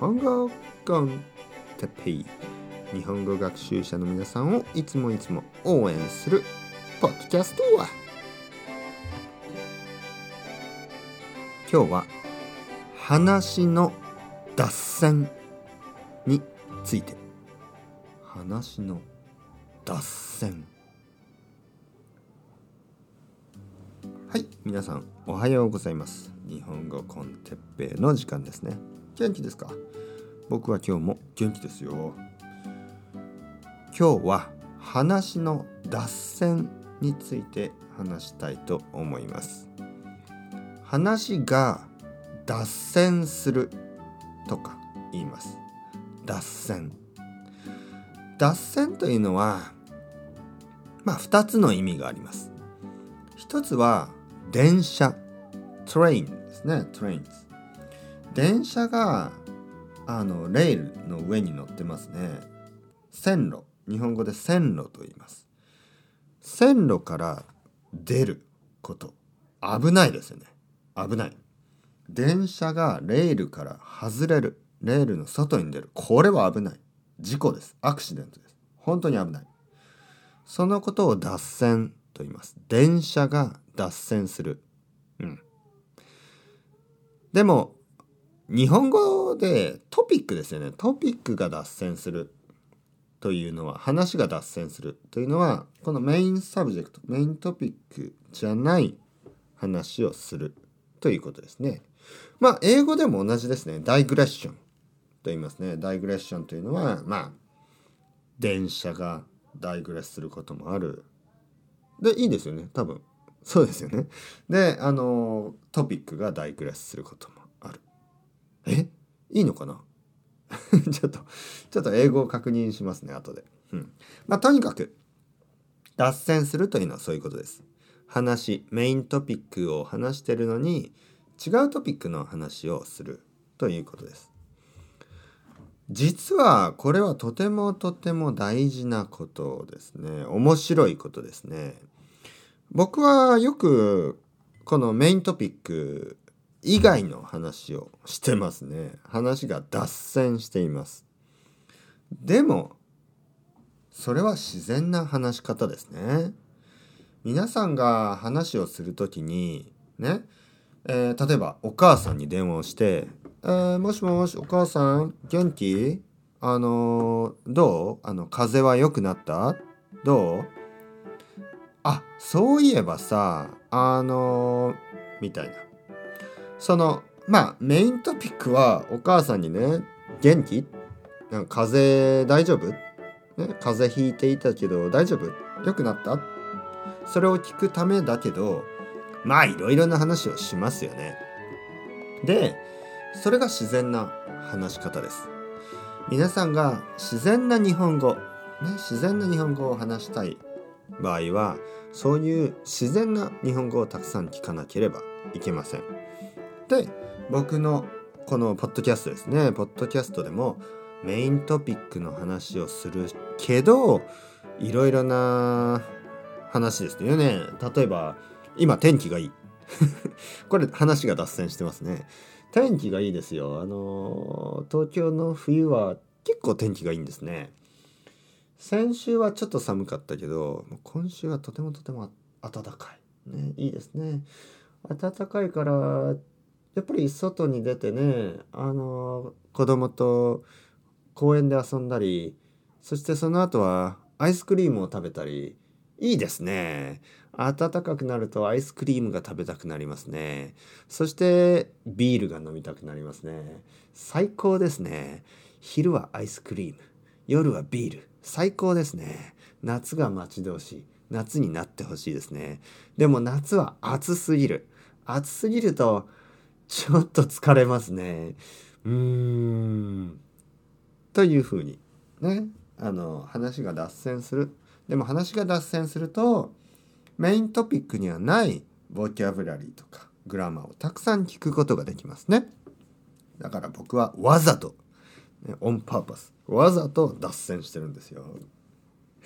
本語コンテペイ日本語学習者の皆さんをいつもいつも応援するポッドキャストは。今日は話の脱線について。話の脱線。はい皆さんおはようございます。日本語コンテッペイの時間ですね。元気ですか？僕は今日も元気ですよ。今日は話の脱線について話したいと思います。話が脱線するとか言います。脱線。脱線というのはまあ2つの意味があります。一つは電車。Train ですね。Trains 電車があのレールの上に乗ってますね。線路。日本語で線路と言います。線路から出ること。危ないですよね。危ない。電車がレールから外れる。レールの外に出る。これは危ない。事故です。アクシデントです。本当に危ない。そのことを脱線と言います。電車が脱線する。うん。でも日本語でトピックですよねトピックが脱線するというのは話が脱線するというのはこのメインサブジェクトメイントピックじゃない話をするということですね。まあ英語でも同じですね。ダイグレッションと言いますね。ダイグレッションというのはまあ電車がダイグレスすることもある。でいいですよね多分。そうですよね。であのトピックがダイグレスすることも。え？いいのかな？ちょっとちょっと英語を確認しますね後で。うん、まあとにかく脱線するというのはそういうことです。話メイントピックを話してるのに違うトピックの話をするということです。実はこれはとてもとても大事なことですね。面白いことですね。僕はよくこのメイントピック以外の話をしてますね。話が脱線しています。でもそれは自然な話し方ですね。皆さんが話をする時にね、えー、例えばお母さんに電話をして「えー、もしもしお母さん元気？あのー、どう？あの風邪は良くなった？どう？あそういえばさあのみたいなそのまあメイントピックはお母さんにね元気？なんか風邪大丈夫、ね、風邪ひいていたけど大丈夫？良くなった？それを聞くためだけどまあいろいろな話をしますよね。でそれが自然な話し方です。皆さんが自然な日本語、ね、自然な日本語を話したい場合はそういう自然な日本語をたくさん聞かなければいけません。で僕のこのポッドキャストですねポッドキャストでもメイントピックの話をするけどいろいろな話ですよね。例えば、今天気がいい。これ話が脱線してますね。天気がいいですよ。あの、東京の冬は結構天気がいいんですね。先週はちょっと寒かったけど、今週はとてもとても暖かい。ね、いいですね。暖かいから、やっぱり外に出てね、あの、子供と公園で遊んだり、そしてその後はアイスクリームを食べたり、いいですね。暖かくなるとアイスクリームが食べたくなりますね。そしてビールが飲みたくなりますね。最高ですね。昼はアイスクリーム、夜はビール。最高ですね。夏が待ち遠しい。夏になってほしいですね。でも夏は暑すぎる。暑すぎるとちょっと疲れますね。うーん。というふうにね、あの話が脱線するでも話が脱線するとメイントピックにはないボキャブラリーとかグラマーをたくさん聞くことができますね。だから僕はわざと、ね、オンパーパスわざと脱線してるんですよ。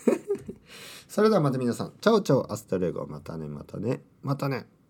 それではまた皆さん、チャオチャオアスタレゴまたねまたねまたね。またね